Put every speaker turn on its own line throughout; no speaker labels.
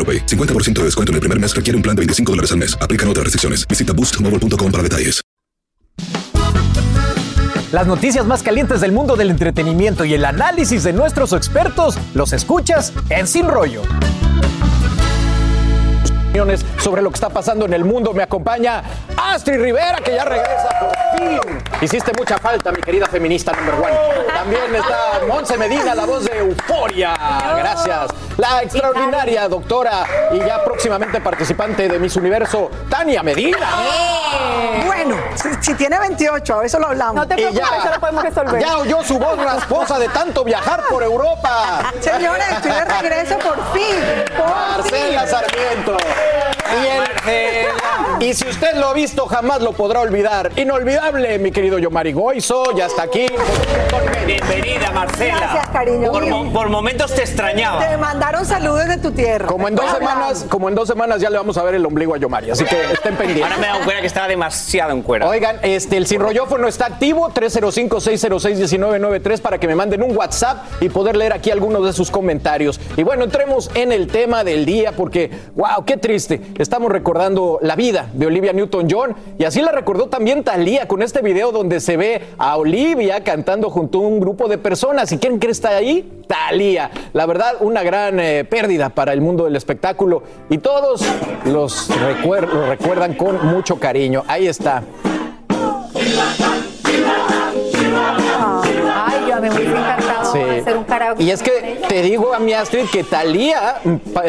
AroPay. 50% de descuento en el primer mes requiere un plan de 25 dólares al mes. Aplican otras restricciones. Visita boostmobile.com para detalles.
Las noticias más calientes del mundo del entretenimiento y el análisis de nuestros expertos los escuchas en Sin Rollo. Sobre lo que está pasando en el mundo me acompaña Astrid Rivera, que ya regresa. Hiciste mucha falta, mi querida feminista number one. También está Monse Medina, la voz de Euforia. Gracias. La extraordinaria doctora y ya próximamente participante de Miss Universo, Tania Medina.
Bueno, si, si tiene 28, eso lo hablamos.
No te preocupes, eso lo podemos resolver.
Ya oyó su voz rasposa de tanto viajar por Europa.
Señores, estoy de regreso por fin. Por
Marcela
fin.
Sarmiento. Y, si usted lo ha visto, jamás lo podrá olvidar. Inolvidable, mi querido Yomari Goizo, ya está aquí.
Bienvenida, Marcela.
Gracias, cariño.
Por, mo- por momentos te extrañaba.
Te mandaron saludos de tu tierra.
Como en dos semanas, como en dos semanas ya le vamos a ver el ombligo a Yomari, así que estén pendientes.
Ahora me he dado cuenta que estaba demasiado en cuera.
Oigan, este, el sinrollófono está activo, 305-606-1993 para que me manden un WhatsApp y poder leer aquí algunos de sus comentarios. Y bueno, entremos en el tema del día porque, wow, qué triste. Estamos recordando la vida de Olivia Newton-John y así la recordó también Talía con este video donde se ve a Olivia cantando junto a un grupo de personas. ¿Y quién cree está ahí? Talía. La verdad, una gran eh, pérdida para el mundo del espectáculo y todos los, recuer- recuerdan con mucho cariño. Ahí está.
Ay, yo a mí me hubiese encantado
Sí.
hacer un karaoke.
Y es que te digo a mi Astrid que Talía,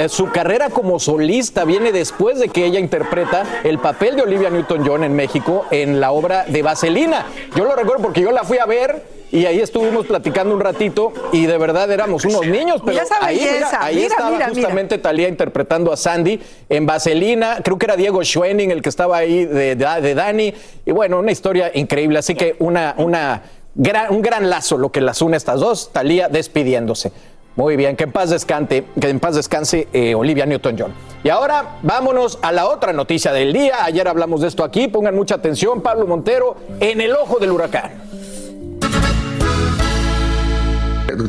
su carrera como solista viene después de que ella interpreta el papel de Olivia Newton-John en México en la obra de Vaselina. Yo lo recuerdo porque yo la fui a ver y ahí estuvimos platicando un ratito y de verdad éramos unos niños, pero ahí, mira, ahí
mira,
estaba
mira.
justamente Talía interpretando a Sandy en Vaselina. Creo que era Diego Schwenning el que estaba ahí de, de- de Dani. Y bueno, una historia increíble. Así que una, una gran, un gran lazo lo que las une a estas dos. Talía despidiéndose. Muy bien, que en paz descanse, que en paz descanse eh, Olivia Newton-John. Y ahora vámonos a la otra noticia del día. Ayer hablamos de esto aquí. Pongan mucha atención. Pablo Montero en el ojo del huracán.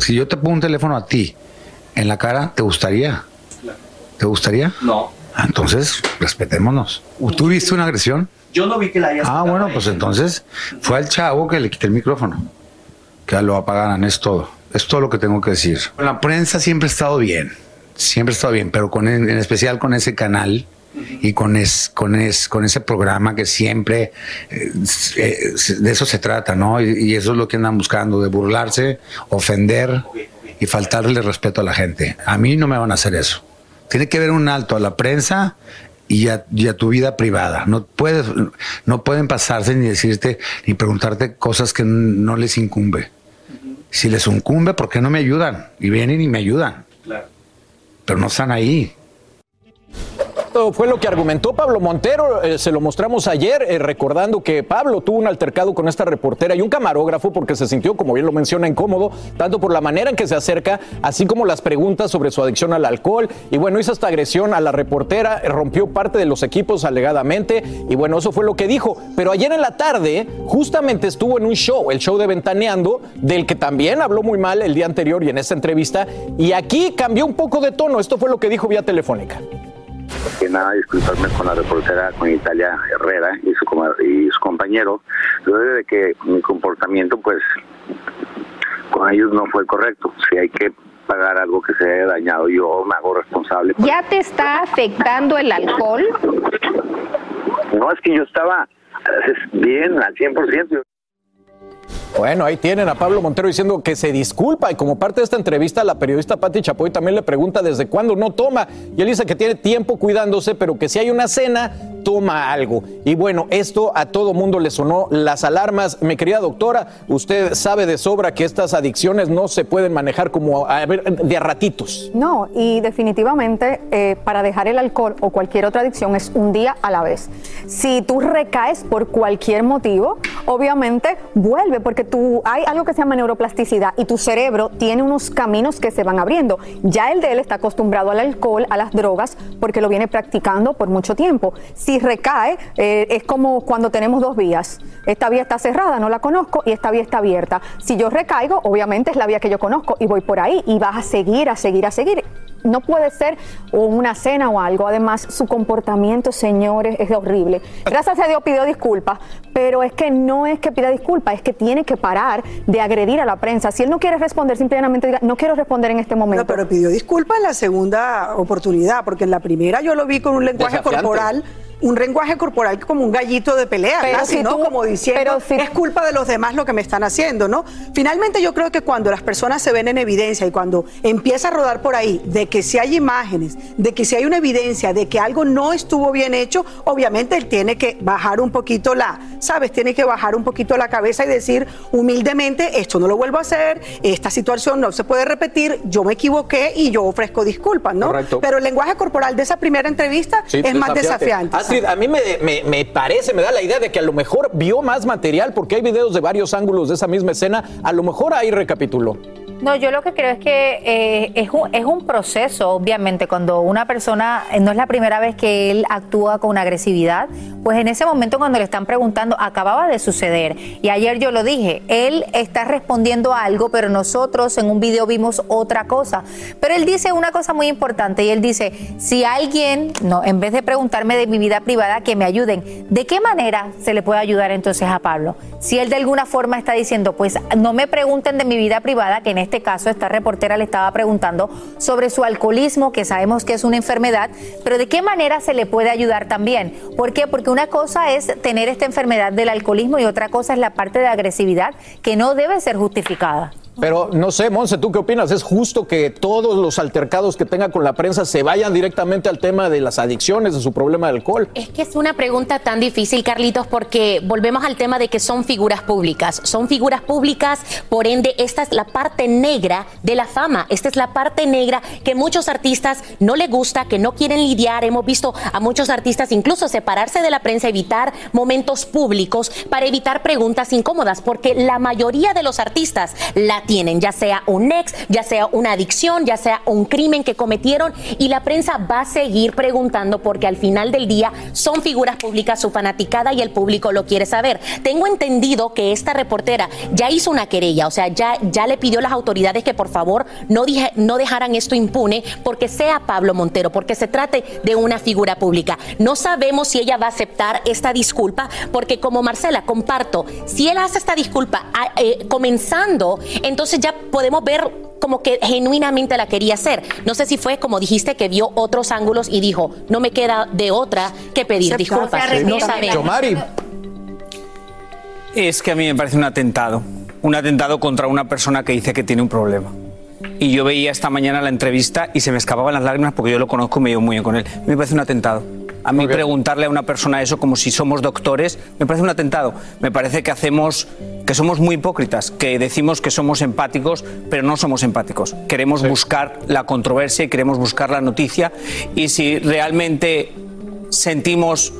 Si yo te pongo un teléfono a ti en la cara, ¿te gustaría? ¿Te gustaría?
No.
Ah, Entonces, respetémonos. ¿Tú viste una agresión?
Yo no vi que la hayas
Ah, bueno, pues entonces fue al chavo que le quité el micrófono. Que lo apagaran, es todo. Es todo lo que tengo que decir. La prensa siempre ha estado bien, siempre ha estado bien, pero con, en especial con ese canal y con, es, con, es, con ese programa que siempre eh, eh, de eso se trata, ¿no? Y, y eso es lo que andan buscando, de burlarse, ofender y faltarle respeto a la gente. A mí no me van a hacer eso. Tiene que haber un alto a la prensa y a, y a tu vida privada. No puedes, no pueden pasarse ni decirte ni preguntarte cosas que no les incumbe. Si les incumbe, ¿por qué no me ayudan? Y vienen y me ayudan. Pero no están ahí.
Esto fue lo que argumentó Pablo Montero, eh, se lo mostramos ayer, eh, recordando que Pablo tuvo un altercado con esta reportera y un camarógrafo porque se sintió, como bien lo menciona, incómodo, tanto por la manera en que se acerca, así como las preguntas sobre su adicción al alcohol. Y bueno, hizo esta agresión a la reportera, eh, rompió parte de los equipos alegadamente, y bueno, eso fue lo que dijo. Pero ayer en la tarde, justamente estuvo en un show, el show de Ventaneando, del que también habló muy mal el día anterior y en esta entrevista, y aquí cambió un poco de tono. Esto fue lo que dijo vía telefónica.
Que nada disculparme con la reportera, con Italia Herrera y su, y su compañero, luego de que mi comportamiento, pues, con ellos no fue correcto. Si hay que pagar algo que se haya dañado, yo me hago responsable.
¿Ya te está afectando el alcohol?
No es que yo estaba bien al 100%.
Bueno, ahí tienen a Pablo Montero diciendo que se disculpa y como parte de esta entrevista la periodista Patti Chapoy también le pregunta desde cuándo no toma y él dice que tiene tiempo cuidándose pero que si hay una cena toma algo. Y bueno, esto a todo mundo le sonó las alarmas. Mi querida doctora, usted sabe de sobra que estas adicciones no se pueden manejar como a ver, de a ratitos.
No, y definitivamente eh, para dejar el alcohol o cualquier otra adicción es un día a la vez. Si tú recaes por cualquier motivo, obviamente vuelve porque tú hay algo que se llama neuroplasticidad y tu cerebro tiene unos caminos que se van abriendo. Ya el de él está acostumbrado al alcohol, a las drogas, porque lo viene practicando por mucho tiempo. Si recae, eh, es como cuando tenemos dos vías. Esta vía está cerrada, no la conozco, y esta vía está abierta. Si yo recaigo, obviamente es la vía que yo conozco y voy por ahí y vas a seguir, a seguir, a seguir. No puede ser una cena o algo. Además, su comportamiento, señores, es horrible. Gracias a Dios pidió disculpas, pero es que no es que pida disculpas, es que tiene que parar de agredir a la prensa. Si él no quiere responder, simplemente diga, no quiero responder en este momento.
No, pero pidió disculpas en la segunda oportunidad, porque en la primera yo lo vi con un lenguaje
Desafiante.
corporal, un lenguaje corporal como un gallito de pelea,
Pero
casi,
si
¿no?
tú-
como diciendo,
pero si-
es culpa de los demás lo que me están haciendo, ¿no? Finalmente yo creo que cuando las personas se ven en evidencia y cuando empieza a rodar por ahí de que si hay imágenes, de que si hay una evidencia de que algo no estuvo bien hecho, obviamente él tiene que bajar un poquito la, ¿sabes? Tiene que bajar un poquito la cabeza y decir humildemente, esto no lo vuelvo a hacer, esta situación no se puede repetir, yo me equivoqué y yo ofrezco disculpas, ¿no?
Correcto.
Pero el lenguaje corporal de esa primera entrevista
Sí,
es más desafiante.
A mí me, me- me parece, me da la idea de que a lo mejor vio más material porque hay videos de varios ángulos de esa misma escena. A lo mejor ahí recapituló.
No, yo lo que creo es que eh, es, un, es un proceso, obviamente, cuando una persona, eh, no es la primera vez que él actúa con agresividad, pues en ese momento cuando le están preguntando, acababa de suceder. Y ayer yo lo dije, él está respondiendo a algo, pero nosotros en un video vimos otra cosa. Pero él dice una cosa muy importante y él dice, si alguien, no, en vez de preguntarme de mi vida privada, que me ayuden, ¿de qué manera se le puede ayudar entonces a Pablo? Si él de alguna forma está diciendo, pues no me pregunten de mi vida privada, que en este caso esta reportera le estaba preguntando sobre su alcoholismo, que sabemos que es una enfermedad, pero ¿de qué manera se le puede ayudar también? ¿Por qué? Porque una cosa es tener esta enfermedad del alcoholismo y otra cosa es la parte de agresividad que no debe ser justificada.
Pero no sé, Monse, ¿tú qué opinas? ¿Es justo que todos los altercados que tenga con la prensa se vayan directamente al tema de las adicciones, de su problema de alcohol?
Es que es una pregunta tan difícil, Carlitos, porque volvemos al tema de que son figuras públicas. Son figuras públicas, por ende, esta es la parte negra de la fama. Esta es la parte negra que muchos artistas no les gusta, que no quieren lidiar. Hemos visto a muchos artistas incluso separarse de la prensa, evitar momentos públicos para evitar preguntas incómodas, porque la mayoría de los artistas la tienen, ya sea un ex, ya sea una adicción, ya sea un crimen que cometieron, y la prensa va a seguir preguntando porque al final del día son figuras públicas, su fanaticada y el público lo quiere saber. Tengo entendido que esta reportera ya hizo una querella, o sea, ya, ya le pidió las autoridades que por favor no, dije- no dejaran esto impune porque sea Pablo Montero, porque se trate de una figura pública. No sabemos si ella va a aceptar esta disculpa, porque como Marcela, comparto, si él hace esta disculpa ah, eh, comenzando, entonces ya podemos ver como que genuinamente la quería hacer. No sé si fue como dijiste que vio otros ángulos y dijo, no me queda de otra que pedir disculpas. No sabemos.
Es que a mí me parece un atentado. Un atentado contra una persona que dice que tiene un problema. Y yo veía esta mañana la entrevista y se me escapaban las lágrimas porque yo lo conozco y me llevo muy bien con él. Me parece un atentado. A mí preguntarle a una persona eso como si somos doctores, me parece un atentado. Me parece que hacemos, que somos muy hipócritas, que decimos que somos empáticos, pero no somos empáticos. Queremos buscar la controversia y queremos buscar la noticia. Y si realmente sentimos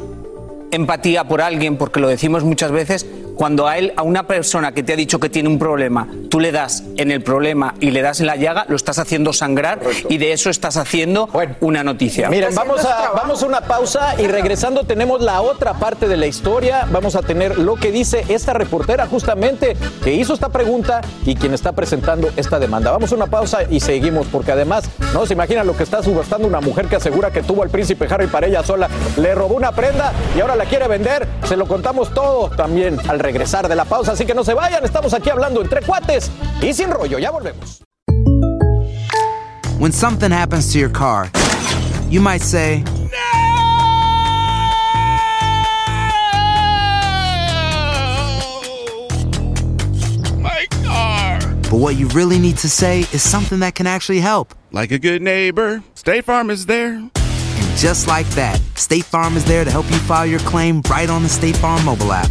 empatía por alguien, porque lo decimos muchas veces, cuando a él, a una persona que te ha dicho que tiene un problema, tú le das en el problema y le das en la llaga, lo estás haciendo sangrar y de eso estás haciendo una noticia.
Miren, vamos a, vamos a una pausa y regresando tenemos la otra parte de la historia. Vamos a tener lo que dice esta reportera justamente que hizo esta pregunta y quien está presentando esta demanda. Vamos a una pausa y seguimos porque además no se imagina lo que está subastando una mujer que asegura que tuvo al príncipe Harry para ella sola, le robó una prenda y ahora la quiere vender. Se lo contamos todo también al regresar de la pausa, así que no se vayan, estamos aquí hablando entre cuates y sin rollo, ya volvemos.
When something happens to your car, you might say,
My car.
but what you really need to say is something that can actually help.
Like a good neighbor, State Farm is there.
And just like that, State Farm is there to help you file your claim right on the State Farm mobile app.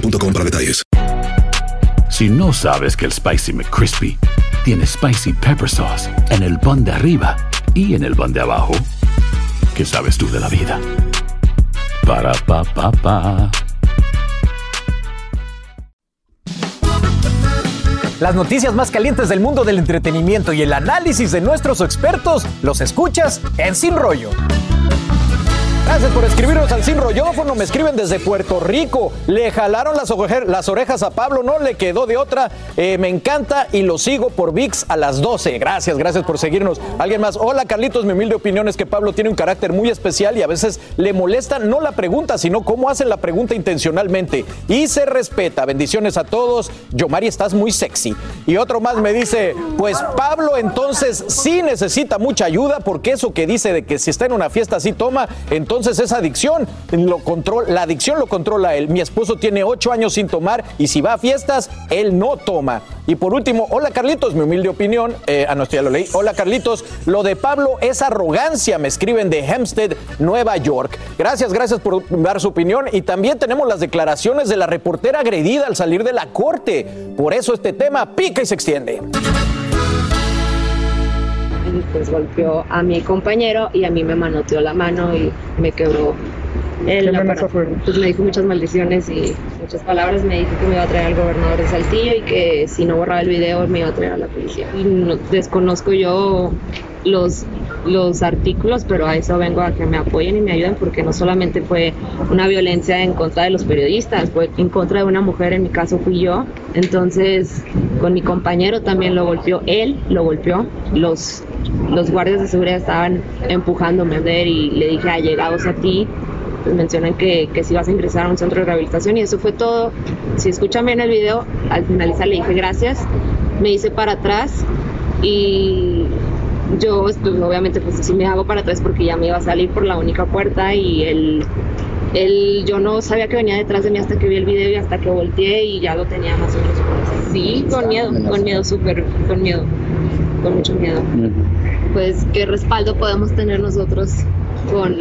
boostmobile.com para detalles.
Si no sabes que el Spicy McCrispy tiene Spicy Pepper Sauce en el pan de arriba y en el pan de abajo, ¿qué sabes tú de la vida? Para, pa, pa, pa.
Las noticias más calientes del mundo del entretenimiento y el análisis de nuestros expertos los escuchas en Sin Rollo. Gracias por escribirnos al Sin Rollófono. Me escriben desde Puerto Rico. Le jalaron las, orejas a Pablo, no le quedó de otra. Eh, me encanta y lo sigo por VIX a las 12. Gracias, gracias por seguirnos. Alguien más. Hola, Carlitos. Mi humilde opinión es que Pablo tiene un carácter muy especial y a veces le molesta no la pregunta, sino cómo hacen la pregunta intencionalmente. Y se respeta. Bendiciones a todos. Yomari, estás muy sexy. Y otro más me dice: Pues Pablo, entonces sí necesita mucha ayuda porque eso que dice de que si está en una fiesta sí toma, entonces esa adicción lo controla, la adicción lo controla él. Mi esposo tiene ocho años sin tomar y si va a fiestas, él no toma. Y por último, hola Carlitos, mi humilde opinión, eh, ah no, ya lo leí. Hola Carlitos, lo de Pablo es arrogancia, me escriben de Hempstead, Nueva York. Gracias, gracias por dar su opinión. Y también tenemos las declaraciones de la reportera agredida al salir de la corte. Por eso este tema pica y se extiende.
Y pues golpeó a mi compañero y a mí me manoteó la mano y me quebró el. Pues me dijo muchas maldiciones y muchas palabras, me dijo que me iba a traer al gobernador de Saltillo y que si no borraba el video me iba a traer a la policía. Y no- desconozco yo los, los artículos, pero a eso vengo a que me apoyen y me ayuden porque no solamente fue una violencia en contra de los periodistas, fue en contra de una mujer, en mi caso fui yo. Entonces, con mi compañero también lo golpeó, él lo golpeó, los, los guardias de seguridad estaban empujándome a ver y le dije, allegados a ti, pues mencionan que, que si vas a ingresar a un centro de rehabilitación y eso fue todo. Si escuchan bien el video, al finalizar le dije gracias, me hice para atrás y yo pues, obviamente pues sí me hago para atrás porque ya me iba a salir por la única puerta y él, él yo no sabía que venía detrás de mí hasta que vi el video y hasta que volteé y ya lo tenía más o menos sí con miedo con miedo súper con miedo con mucho miedo pues qué respaldo podemos tener nosotros con,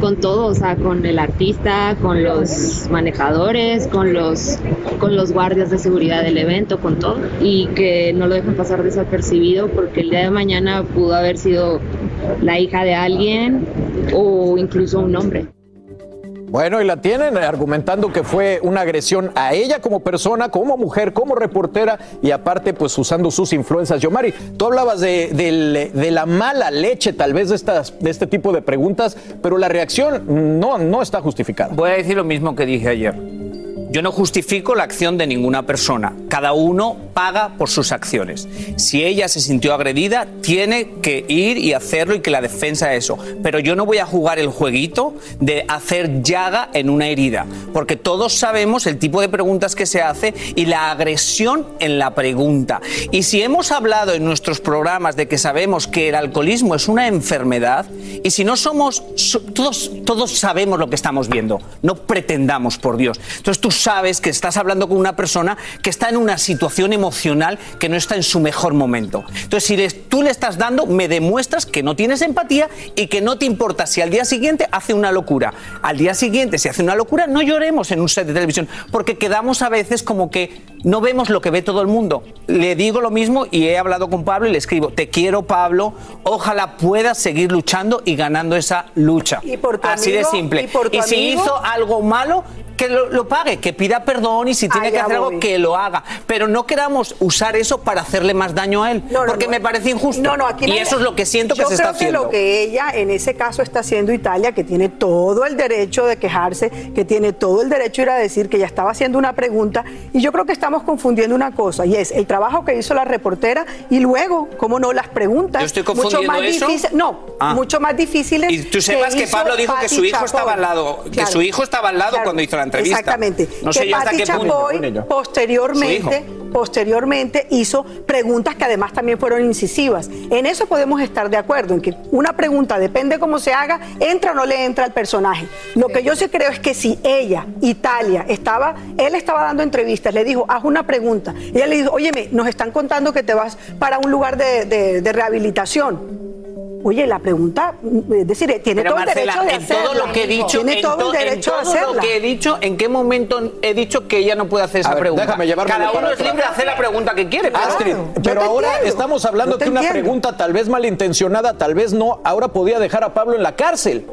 con todo, o sea, con el artista, con los manejadores, con los, con los guardias de seguridad del evento, con todo, y que no lo dejen pasar desapercibido porque el día de mañana pudo haber sido la hija de alguien o incluso un hombre.
Bueno, y la tienen argumentando que fue una agresión a ella como persona, como mujer, como reportera y aparte pues usando sus influencias. Yomari, tú hablabas de, del- de la mala leche tal vez de, estas, de este tipo de preguntas, pero la reacción no, no está justificada.
Voy a decir lo mismo que dije ayer. Yo no justifico la acción de ninguna persona. Cada uno paga por sus acciones. Si ella se sintió agredida, tiene que ir y hacerlo y que la defensa eso. Pero yo no voy a jugar el jueguito de hacer llaga en una herida, porque todos sabemos el tipo de preguntas que se hace y la agresión en la pregunta. Y si hemos hablado en nuestros programas de que sabemos que el alcoholismo es una enfermedad, y si no somos, so- todos, todos sabemos lo que estamos viendo, no pretendamos por Dios. Entonces tú sabes que estás hablando con una persona que está en una situación emocional que no está en su mejor momento. Entonces si les- tú le estás dando, me demuestras que no tienes empatía y que no te importa si al día siguiente hace una locura. Al día siguiente, si hace una locura, no lloremos en un set de televisión, porque quedamos a veces como que no vemos lo que ve todo el mundo. Le digo lo mismo y he hablado con Pablo y le escribo, te quiero Pablo, ojalá puedas seguir luchando y ganando esa lucha.
Y por
Así de simple.
y por tu
si hizo algo malo, que lo, lo pague, que pida perdón y si tiene que hacer
voy.
algo, que lo haga. Pero no queramos usar eso para hacerle más daño a él,
No, no,
porque
no.
me parece injusto.
No, no, aquí
y eso es lo que siento que
Yo
se
creo
está haciendo.
que lo que ella en ese caso está haciendo Italia, que tiene todo el derecho de quejarse, que tiene todo el derecho de ir a decir que ella estaba haciendo una pregunta, y yo creo que estamos confundiendo una cosa, y es el trabajo que hizo la reportera y luego, cómo no, las preguntas.
Yo estoy
mucho
confundiendo
más
eso.
difíciles, no,
Ah.
mucho más difíciles.
Y tú sepas que Pablo dijo que su hijo estaba al lado, que
Claro.
su hijo estaba al lado
Claro.
cuando hizo la entrevista.
Exactamente.
No sé
que
hasta qué punto.
Chapoy posteriormente, posteriormente hizo preguntas que además también fueron incisivas. En eso podemos estar de acuerdo, en que una pregunta, depende cómo se haga, entra o no le entra al personaje. Lo que yo sí creo es que si ella, Italia, estaba, él estaba dando entrevistas, le dijo, haz una pregunta. Y ella le dijo, óyeme, nos están contando que te vas para un lugar de, de- de rehabilitación. Oye, la pregunta, es decir, tiene
Pero
todo el
Marcela,
derecho de
en todo
hacerla.
lo que he dicho,
tiene
en,
todo
to-
el
en
derecho
todo
de hacerla.
lo que he dicho, ¿en qué momento he dicho que ella no puede hacer esa
ver,
pregunta?
déjame llevármelo
Cada uno es libre de hacer la pregunta que quiere. pero-
Astrid, pero ahora estamos hablando de una pregunta tal vez malintencionada, tal vez no. Ahora podía dejar a Pablo en la cárcel.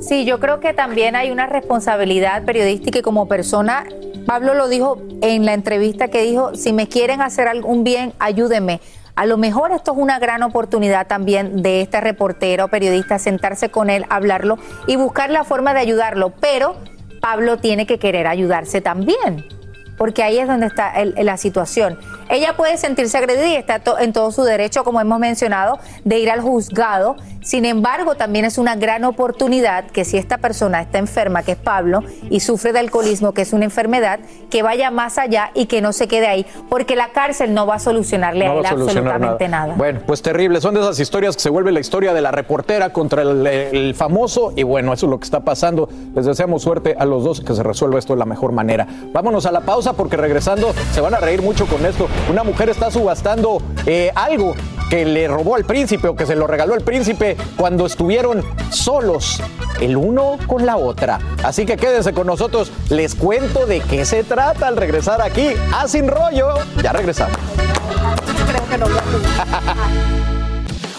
Sí, yo creo que también hay una responsabilidad periodística y como persona, Pablo lo dijo en la entrevista que dijo, si me quieren hacer algún bien, ayúdenme. A lo mejor esto es una gran oportunidad también de este reportero, periodista, sentarse con él, hablarlo y buscar la forma de ayudarlo, pero Pablo tiene que querer ayudarse también porque ahí es donde está el- la situación. Ella puede sentirse agredida y está to- en todo su derecho, como hemos mencionado, de ir al juzgado. Sin embargo, también es una gran oportunidad que si esta persona está enferma, que es Pablo, y sufre de alcoholismo, que es una enfermedad, que vaya más allá y que no se quede ahí, porque la cárcel no va a solucionarle
No
a él
solucionar
absolutamente nada.
Bueno, pues terrible. Son de esas historias que se vuelve la historia de la reportera contra el, el famoso. Y bueno, eso es lo que está pasando. Les deseamos suerte a los dos que se resuelva esto de la mejor manera. Vámonos a la pausa porque regresando se van a reír mucho con esto. Una mujer está subastando eh, algo que le robó al príncipe o que se lo regaló al príncipe cuando estuvieron solos el uno con la otra. Así que quédense con nosotros. Les cuento de qué se trata al regresar aquí a Sin Rollo. Ya regresamos.
Creo que no lo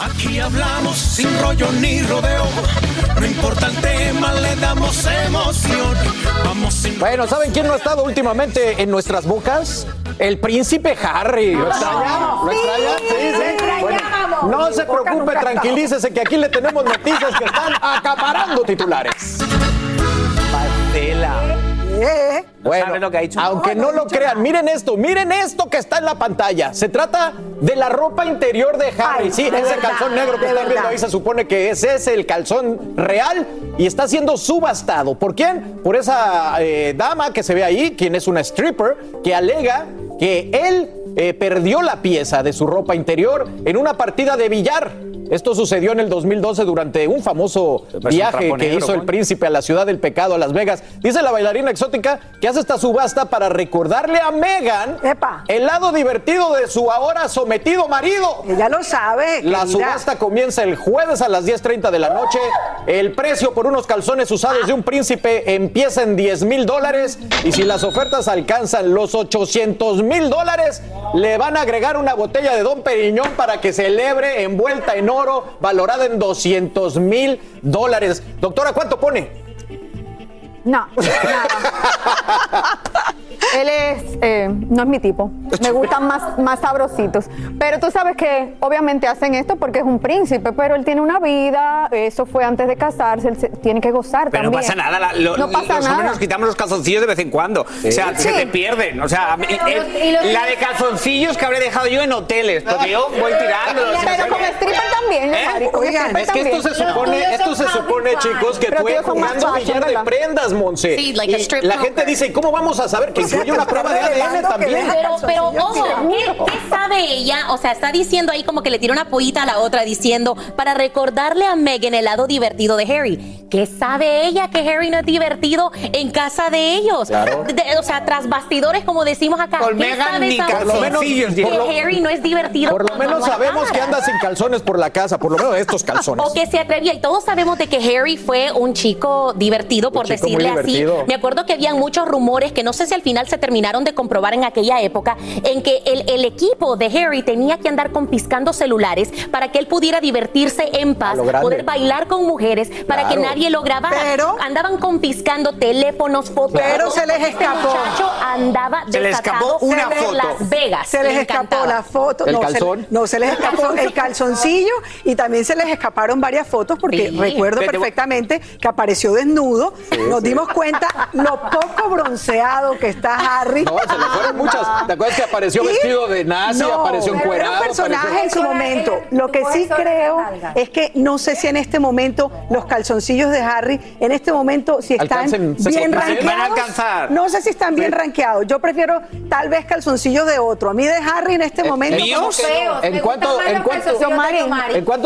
Aquí hablamos sin rollo ni rodeo. No importa el tema, le damos emoción. Vamos sin
Bueno, ¿saben quién no ha estado últimamente en nuestras bocas? El príncipe Harry. ¿Lo extraña? ¿Lo
Sí,
extraña? Sí,
lo
sí.
extrañamos.
no se preocupe, tranquilícese que aquí le tenemos noticias que están acaparando titulares. Bueno,
¿Sabes lo que ha dicho?
aunque no lo crean, miren esto, miren esto que está en la pantalla. Se trata de la ropa interior de Harry.
Ay,
sí,
de
ese
verdad,
calzón negro que están viendo ahí se supone que es ese el calzón real y está siendo subastado. ¿Por quién? Por esa eh, dama que se ve ahí, quien es una stripper, que alega que él eh, perdió la pieza de su ropa interior en una partida de billar. Esto sucedió en el 2012 durante un famoso viaje que
negro,
hizo el príncipe a la ciudad del pecado, a Las Vegas. Dice la bailarina exótica que hace esta subasta para recordarle a Megan el lado divertido de su ahora sometido marido.
Ella lo sabe.
La
querida.
subasta comienza el jueves a las 10.30 de la noche. El precio por unos calzones usados de un príncipe empieza en 10 mil dólares. Y si las ofertas alcanzan los 800 mil dólares, le van a agregar una botella de Don Periñón para que celebre envuelta en oro, valorada en 200 mil dólares. Doctora, ¿cuánto pone?
No, Él es, eh, no es mi tipo. Me gustan más, más sabrositos. Pero tú sabes que obviamente hacen esto porque es un príncipe, pero él tiene una vida, eso fue antes de casarse, él se- tiene que gozar
Pero no
también.
pasa nada, la- lo-
no pasa
los hombres nos quitamos los calzoncillos de vez en cuando. O sea, se
Sí.
te pierden. O sea, eh,
y los-
la de calzoncillos que habré dejado yo en hoteles, porque yo voy tirándolos.
Pero como stripper también,
¿Eh?
Mari, como
Oigan,
stripper
es que esto se
también.
supone, esto se supone, chicos, que
Pero son más
jugando billar de prendas, Monse.
Sí, like
y la gente dice, ¿y cómo vamos a saber que incluye una prueba de ADN también?
Pero, pero ojo, ¿qué, qué sabe ella? O sea, está diciendo ahí como que le tira una pollita a la otra diciendo para recordarle a Megan el lado divertido de Harry. ¿Qué sabe ella que Harry no es divertido en casa de ellos?
Claro.
De- o sea, tras bastidores, como decimos acá.
Con
¿Qué
Meghan
sabe
ni calzoncillos,
que
lo-
Harry no es divertido?
Por lo menos sabemos que anda sin calzones por la casa, por lo menos estos calzones.
O que se atrevía. Y todos sabemos de que Harry fue un chico divertido, por decirle
divertido.
así. Me acuerdo que habían muchos rumores que no sé si al final se terminaron de comprobar en aquella época, en que el, el equipo de Harry tenía que andar confiscando celulares para que él pudiera divertirse en paz, poder bailar con mujeres, para
Claro.
que nadie lo grabara.
Pero-
Andaban confiscando teléfonos, fotos.
Pero se les
Este
escapó.
muchacho andaba
Se le escapó una foto.
Las Vegas.
Se les
Le
escapó
encantaba.
la foto.
¿El
no,
calzón?
Se, no, se les escapó el calzoncillo y también se les escaparon varias fotos porque
Sí.
recuerdo
Vete,
perfectamente que apareció desnudo. Nos dimos cuenta lo poco bronceado que está Harry.
No, se le fueron muchas. ¿Te acuerdas que apareció
Y-
vestido de nazi,
No,
apareció encuerado?
Era un personaje
apareció-
en su momento. Lo que sí creo es que no sé si en este momento los calzoncillos de Harry, en este momento, si están
Alcancen-
bien rankeados. No sé si están bien rankeados. Yo prefiero tal vez calzoncillos de otro. A mí de Harry en este momento.
¿Míos?
Feos.
¿En cuánto, en en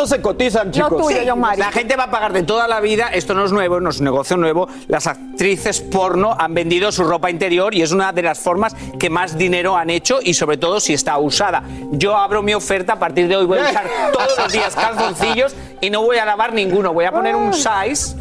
se cotizan, chicos?
La gente va a pagar de toda la vida, esto no es nuevo, no es un negocio nuevo. Las actrices porno han vendido su ropa interior y es una de las formas que más dinero han hecho y sobre todo si está usada. Yo abro mi oferta, a partir de hoy voy a usar todos los días calzoncillos y no voy a lavar ninguno, voy a poner un size.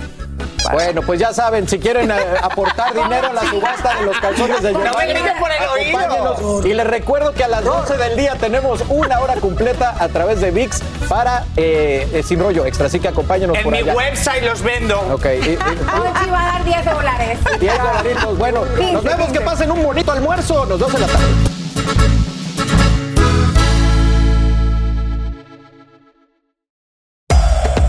Bueno, pues ya saben, si quieren eh, aportar dinero a la subasta de los calzones de
No me griten por el oído.
Y les recuerdo que a las 12 del día tenemos una hora completa a través de VIX para eh, eh, Sin Rollo Extra. Así que acompáñenos
En
por
mi
allá.
website los vendo.
Ok, y- y-
Hochi va a dar 10 dólares.
10 dolaritos. Bueno, nos
15,
vemos, que
15.
pasen un bonito almuerzo. Nos vemos en la tarde.